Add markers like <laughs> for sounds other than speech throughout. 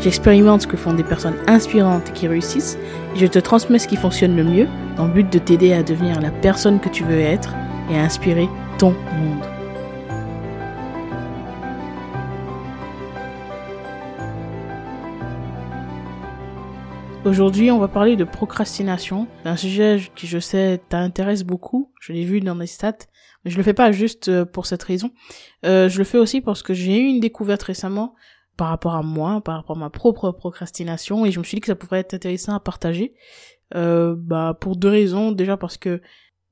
j'expérimente ce que font des personnes inspirantes qui réussissent et je te transmets ce qui fonctionne le mieux dans le but de t'aider à devenir la personne que tu veux être et à inspirer ton monde. Aujourd'hui, on va parler de procrastination, un sujet qui je sais t'intéresse beaucoup. Je l'ai vu dans mes stats, mais je le fais pas juste euh, pour cette raison. Euh, je le fais aussi parce que j'ai eu une découverte récemment par rapport à moi, par rapport à ma propre procrastination, et je me suis dit que ça pourrait être intéressant à partager. Euh, bah pour deux raisons. Déjà parce que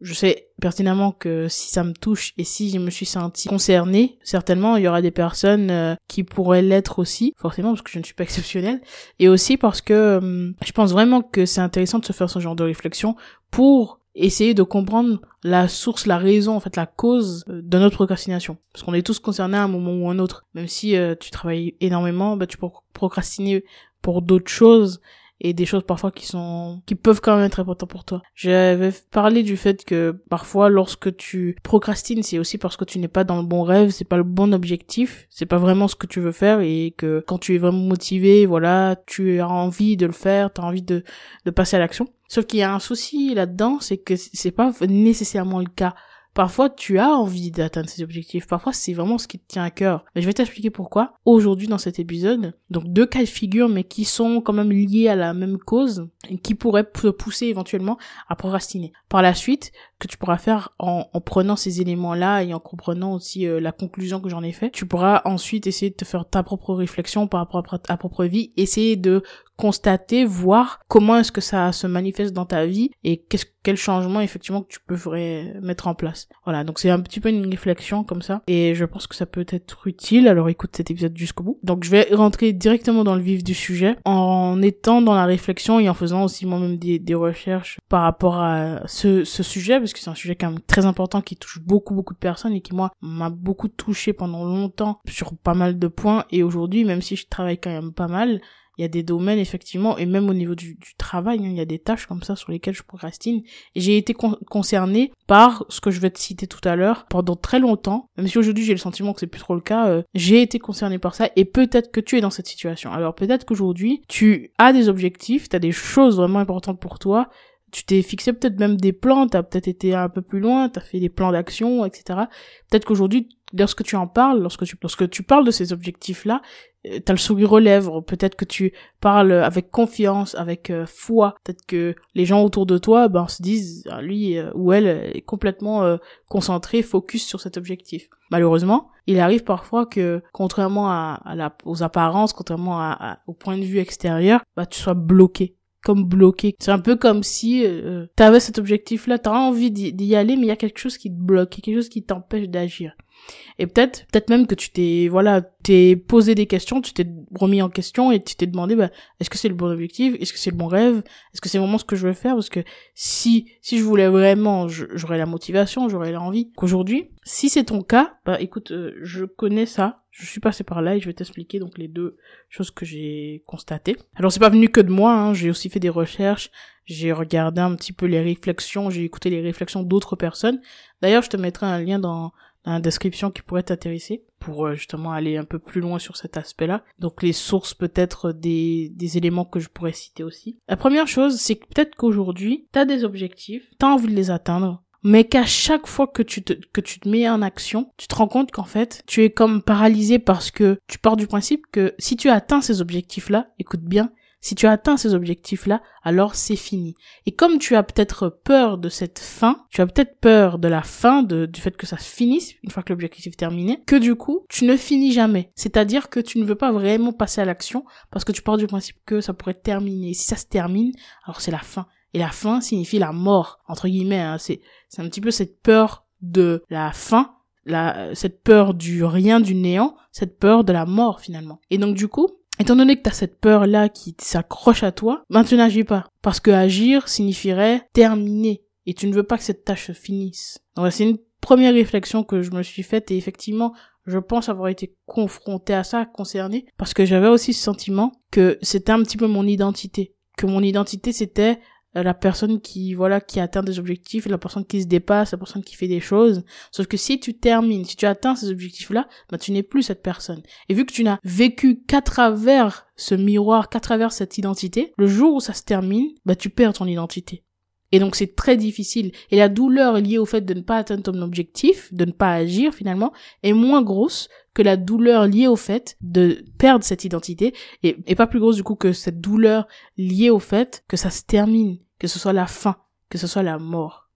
je sais pertinemment que si ça me touche et si je me suis sentie concernée, certainement il y aura des personnes euh, qui pourraient l'être aussi, forcément parce que je ne suis pas <laughs> exceptionnelle, et aussi parce que euh, je pense vraiment que c'est intéressant de se faire ce genre de réflexion pour essayer de comprendre la source, la raison, en fait, la cause euh, de notre procrastination. Parce qu'on est tous concernés à un moment ou un autre. Même si tu travailles énormément, bah, tu peux procrastiner pour d'autres choses et des choses parfois qui sont qui peuvent quand même être importantes pour toi. J'avais parlé du fait que parfois lorsque tu procrastines, c'est aussi parce que tu n'es pas dans le bon rêve, c'est pas le bon objectif, c'est pas vraiment ce que tu veux faire et que quand tu es vraiment motivé, voilà, tu as envie de le faire, tu as envie de de passer à l'action. Sauf qu'il y a un souci là-dedans, c'est que c'est pas nécessairement le cas. Parfois, tu as envie d'atteindre ces objectifs. Parfois, c'est vraiment ce qui te tient à cœur. Mais je vais t'expliquer pourquoi aujourd'hui dans cet épisode. Donc, deux cas de figure, mais qui sont quand même liés à la même cause qui pourraient te pousser éventuellement à procrastiner. Par la suite, que tu pourras faire en, en prenant ces éléments-là et en comprenant aussi euh, la conclusion que j'en ai fait, tu pourras ensuite essayer de te faire ta propre réflexion par rapport à ta propre vie, essayer de constater, voir comment est-ce que ça se manifeste dans ta vie et qu'est-ce quel changement effectivement que tu pourrais mettre en place. Voilà, donc c'est un petit peu une réflexion comme ça et je pense que ça peut être utile. Alors écoute cet épisode jusqu'au bout. Donc je vais rentrer directement dans le vif du sujet en étant dans la réflexion et en faisant aussi moi-même des, des recherches par rapport à ce, ce sujet parce que c'est un sujet quand même très important qui touche beaucoup beaucoup de personnes et qui moi m'a beaucoup touché pendant longtemps sur pas mal de points. Et aujourd'hui même si je travaille quand même pas mal il y a des domaines effectivement et même au niveau du, travail hein, il y a des tâches comme ça sur lesquelles je procrastine. J'ai été concernée par ce que je vais te citer tout à l'heure pendant très longtemps. Même si aujourd'hui j'ai le sentiment que c'est plus trop le cas euh, j'ai été concernée par ça et peut-être que tu es dans cette situation. Alors peut-être qu'aujourd'hui tu as des objectifs tu as des choses vraiment importantes pour toi tu t'es fixé peut-être même des plans, t'as peut-être été un peu plus loin, t'as fait des plans d'action, etc. Peut-être qu'aujourd'hui, lorsque tu en parles, lorsque tu, lorsque tu parles de ces objectifs-là, euh, t'as le sourire aux lèvres, peut-être que tu parles avec confiance, avec euh, foi, peut-être que les gens autour de toi, ben, se disent, ah, lui euh, ou elle est complètement concentré, focus sur cet objectif. Malheureusement, il arrive parfois que, contrairement à, la, aux apparences, contrairement à, au point de vue extérieur, bah, tu sois bloqué comme bloqué. C'est un peu comme si euh, tu cet objectif-là, tu as envie d'y aller, mais il y a quelque chose qui te bloque, quelque chose qui t'empêche d'agir. Et peut-être, peut-être même que tu t'es, voilà, t'es posé des questions, tu t'es remis en question et tu t'es demandé, bah, est-ce que c'est le bon objectif, est-ce que c'est le bon rêve, est-ce que c'est vraiment ce que je veux faire, parce que si, si je voulais vraiment, j'aurais la motivation, j'aurais l'envie. Qu'aujourd'hui, si c'est ton cas, bah, écoute, euh, je connais ça, je suis passé par là et je vais t'expliquer donc les deux choses que j'ai constatées. Alors c'est pas venu que de moi, hein, j'ai aussi fait des recherches, j'ai regardé un petit peu les réflexions, j'ai écouté les réflexions d'autres personnes. D'ailleurs, je te mettrai un lien dans, la description qui pourrait t'intéresser pour euh, justement aller un peu plus loin sur cet aspect-là. Donc les sources peut-être des, des éléments que je pourrais citer aussi. La première chose, c'est que peut-être qu'aujourd'hui, tu as des objectifs, tu as envie de les atteindre, mais qu'à chaque fois que tu te, que tu te mets en action, tu te rends compte qu'en fait, tu es comme paralysé parce que tu pars du principe que si tu atteins ces objectifs-là, écoute bien, si tu atteins ces objectifs-là, alors c'est fini. Et comme tu as peut-être peur de cette fin, tu as peut-être peur de la fin, du fait que ça finisse, une fois que l'objectif est terminé, que du coup, tu ne finis jamais. C'est-à-dire que tu ne veux pas vraiment passer à l'action parce que tu pars du principe que ça pourrait terminer. Et si ça se termine, alors c'est la fin. Et la fin signifie la mort, entre guillemets. Hein. C'est, un petit peu cette peur de la fin, cette peur du rien, du néant, cette peur de la mort finalement. Et donc du coup, Étant donné que tu as cette peur-là qui s'accroche à toi, ben tu n'agis pas. Parce que agir signifierait terminer. Et tu ne veux pas que cette tâche se finisse. Donc c'est une première réflexion que je me suis faite et effectivement, je pense avoir été confronté à ça, concerné, parce que j'avais aussi ce sentiment que c'était un petit peu mon identité. Que mon identité c'était la personne qui voilà qui atteint des objectifs, la personne qui se dépasse, la personne qui fait des choses. Sauf que si tu termines, si tu atteins ces objectifs-là, bah tu n'es plus cette personne. Et vu que tu n'as vécu qu'à travers ce miroir, qu'à travers cette identité, le jour où ça se termine, bah tu perds ton identité. Et donc c'est très difficile. Et la douleur liée au fait de ne pas atteindre ton objectif, de ne pas agir finalement, est moins grosse que la douleur liée au fait de perdre cette identité et, et pas plus grosse du coup que cette douleur liée au fait que ça se termine que ce soit la fin, que ce soit la mort.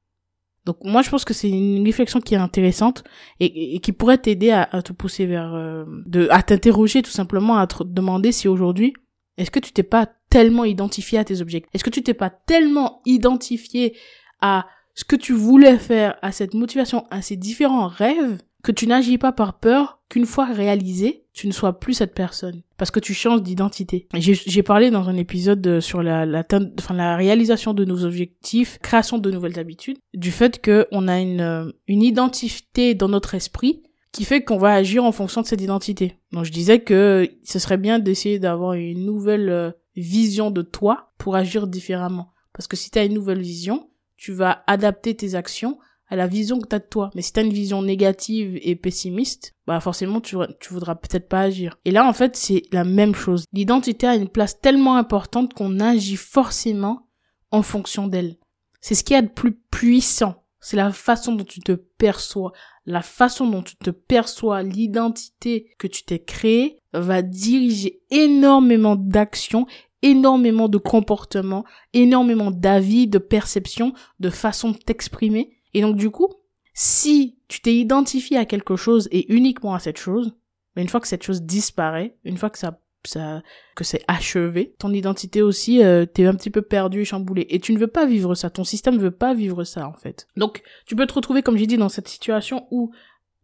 Donc moi je pense que c'est une réflexion qui est intéressante et, qui pourrait t'aider à, te pousser vers euh, de à t'interroger tout simplement à te demander si aujourd'hui est-ce que tu t'es pas tellement identifié à tes objectifs? Est-ce que tu t'es pas tellement identifié à ce que tu voulais faire, à cette motivation, à ces différents rêves? Que tu n'agis pas par peur qu'une fois réalisé, tu ne sois plus cette personne parce que tu changes d'identité. J'ai parlé dans un épisode sur la, la, enfin, la réalisation de nos objectifs, création de nouvelles habitudes, du fait qu'on a une, une identité dans notre esprit qui fait qu'on va agir en fonction de cette identité. Donc je disais que ce serait bien d'essayer d'avoir une nouvelle euh, vision de toi pour agir différemment. Parce que si tu as une nouvelle vision, tu vas adapter tes actions à la vision que tu as de toi. Mais si tu as une vision négative et pessimiste, bah forcément tu, tu voudras peut-être pas agir. Et là en fait c'est la même chose. L'identité a une place tellement importante qu'on agit forcément en fonction d'elle. C'est ce qui est de plus puissant. C'est la façon dont tu te perçois. La façon dont tu te perçois, l'identité que tu t'es créée va diriger énormément d'actions énormément de comportements, énormément d'avis, de perceptions, de façons de t'exprimer et donc du coup, si tu t'es identifié à quelque chose et uniquement à cette chose, mais une fois que cette chose disparaît, une fois que ça, ça que c'est achevé, ton identité aussi euh, t'es un petit peu perdu et chamboulé et tu ne veux pas vivre ça, ton système ne veut pas vivre ça en fait. Donc tu peux te retrouver comme j'ai dit dans cette situation où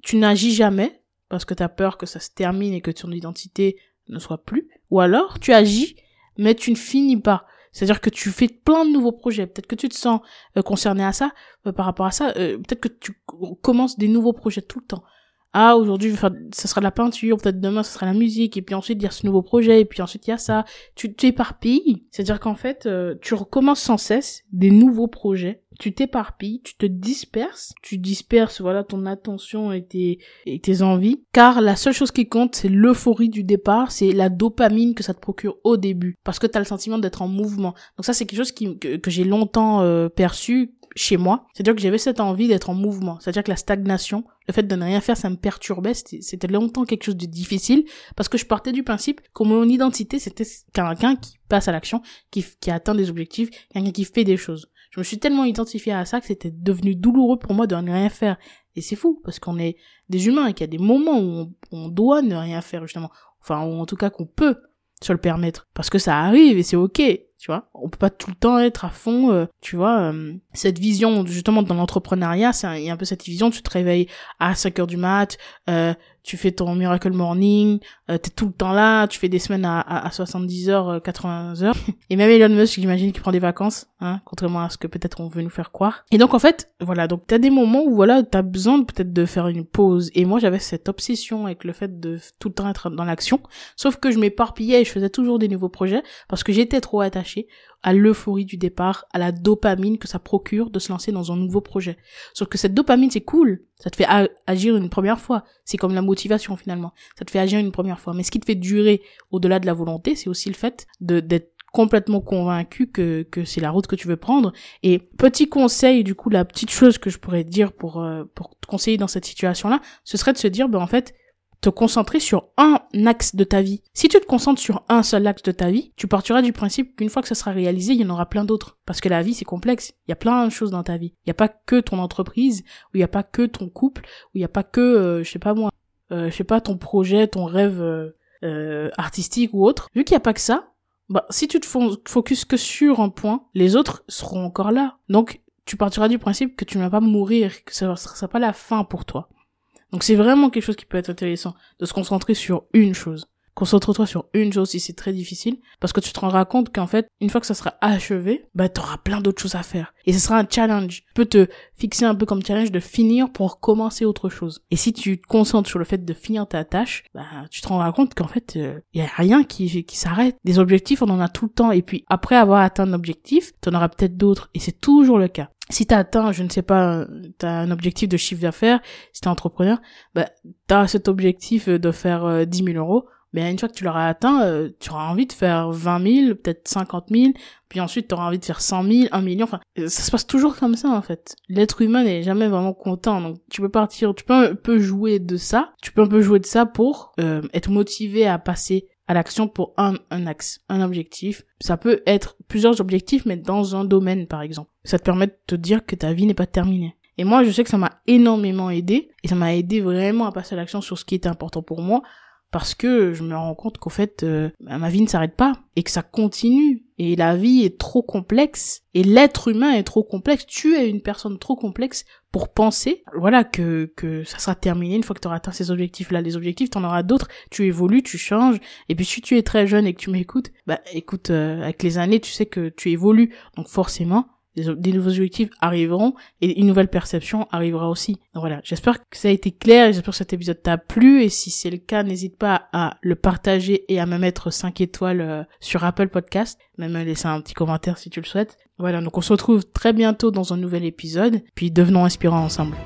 tu n'agis jamais parce que tu as peur que ça se termine et que ton identité ne soit plus ou alors tu agis mais tu ne finis pas. C'est-à-dire que tu fais plein de nouveaux projets. Peut-être que tu te sens euh, concerné à ça, euh, par rapport à ça. Euh, peut-être que tu commences des nouveaux projets tout le temps ah aujourd'hui ça sera de la peinture peut-être demain ce sera la musique et puis ensuite il y a ce nouveau projet et puis ensuite il y a ça tu t'éparpilles c'est à dire qu'en fait euh, tu recommences sans cesse des nouveaux projets tu t'éparpilles tu te disperses tu disperses voilà ton attention et tes et tes envies car la seule chose qui compte c'est l'euphorie du départ c'est la dopamine que ça te procure au début parce que tu as le sentiment d'être en mouvement donc ça c'est quelque chose qui que, que j'ai longtemps euh, perçu chez moi. C'est-à-dire que j'avais cette envie d'être en mouvement. C'est-à-dire que la stagnation, le fait de ne rien faire, ça me perturbait. C'était longtemps quelque chose de difficile parce que je partais du principe que mon identité, c'était quelqu'un qui passe à l'action, qui, qui atteint des objectifs, quelqu'un qui fait des choses. Je me suis tellement identifié à ça que c'était devenu douloureux pour moi de ne rien faire. Et c'est fou parce qu'on est des humains et qu'il y a des moments où on, on doit ne rien faire justement. Enfin, ou en tout cas qu'on peut se le permettre parce que ça arrive et c'est ok tu vois on peut pas tout le temps être à fond euh, tu vois euh, cette vision justement dans l'entrepreneuriat il y a un peu cette vision tu te réveilles à 5 heures du mat euh, tu fais ton miracle morning, euh, t'es tout le temps là, tu fais des semaines à, à, 70 heures, 80 euh, heures. <laughs> Et même Elon Musk, j'imagine qu'il prend des vacances, hein, contrairement à ce que peut-être on veut nous faire croire. Et donc en fait, voilà, donc t'as des moments où voilà, t'as besoin peut-être de faire une pause. Et moi j'avais cette obsession avec le fait de tout le temps être dans l'action, sauf que je m'éparpillais et je faisais toujours des nouveaux projets parce que j'étais trop attachée à l'euphorie du départ, à la dopamine que ça procure de se lancer dans un nouveau projet. Sauf que cette dopamine, c'est cool. Ça te fait agir une première fois. C'est comme la motivation finalement. Ça te fait agir une première fois. Mais ce qui te fait durer au-delà de la volonté, c'est aussi le fait d'être complètement convaincu que, que c'est la route que tu veux prendre. Et petit conseil, du coup, la petite chose que je pourrais dire pour, euh, pour te conseiller dans cette situation-là, ce serait de se dire, ben en fait, te concentrer sur un axe de ta vie. Si tu te concentres sur un seul axe de ta vie, tu partiras du principe qu'une fois que ça sera réalisé, il y en aura plein d'autres. Parce que la vie, c'est complexe. Il y a plein de choses dans ta vie. Il n'y a pas que ton entreprise, ou il n'y a pas que ton couple, ou il n'y a pas que, euh, je sais pas moi, euh, je sais pas, ton projet, ton rêve euh, artistique ou autre. Vu qu'il n'y a pas que ça, bah, si tu te focuses que sur un point, les autres seront encore là. Donc, tu partiras du principe que tu ne vas pas mourir, que ça ne sera pas la fin pour toi. Donc c'est vraiment quelque chose qui peut être intéressant de se concentrer sur une chose. Concentre-toi sur une chose si c'est très difficile, parce que tu te rendras compte qu'en fait, une fois que ça sera achevé, bah, t'auras plein d'autres choses à faire. Et ce sera un challenge. Tu peux te fixer un peu comme challenge de finir pour commencer autre chose. Et si tu te concentres sur le fait de finir ta tâche, bah, tu te rendras compte qu'en fait, il euh, y a rien qui, qui s'arrête. Des objectifs, on en a tout le temps. Et puis, après avoir atteint un objectif, t'en auras peut-être d'autres. Et c'est toujours le cas si t'as atteint, je ne sais pas, t'as un objectif de chiffre d'affaires, si t'es entrepreneur, bah, t'as cet objectif de faire euh, 10 000 euros, mais une fois que tu l'auras atteint, euh, tu auras envie de faire 20 000, peut-être 50 000, puis ensuite tu auras envie de faire 100 000, 1 million, enfin, ça se passe toujours comme ça en fait. L'être humain n'est jamais vraiment content, donc tu peux partir, tu peux un peu jouer de ça, tu peux un peu jouer de ça pour euh, être motivé à passer à l'action pour un, un axe, un objectif. Ça peut être plusieurs objectifs, mais dans un domaine, par exemple. Ça te permet de te dire que ta vie n'est pas terminée. Et moi, je sais que ça m'a énormément aidé, et ça m'a aidé vraiment à passer à l'action sur ce qui était important pour moi, parce que je me rends compte qu'au fait euh, bah, ma vie ne s'arrête pas et que ça continue. Et la vie est trop complexe et l'être humain est trop complexe. Tu es une personne trop complexe pour penser voilà que que ça sera terminé une fois que tu auras atteint ces objectifs là les objectifs tu en auras d'autres. Tu évolues tu changes. Et puis si tu es très jeune et que tu m'écoutes bah écoute euh, avec les années tu sais que tu évolues. Donc forcément des, nouveaux objectifs arriveront et une nouvelle perception arrivera aussi. Donc voilà, j'espère que ça a été clair, j'espère que cet épisode t'a plu et si c'est le cas, n'hésite pas à le partager et à me mettre 5 étoiles euh, sur Apple Podcast, même me laisser un petit commentaire si tu le souhaites. Voilà, donc on se retrouve très bientôt dans un nouvel épisode, puis devenons inspirants ensemble.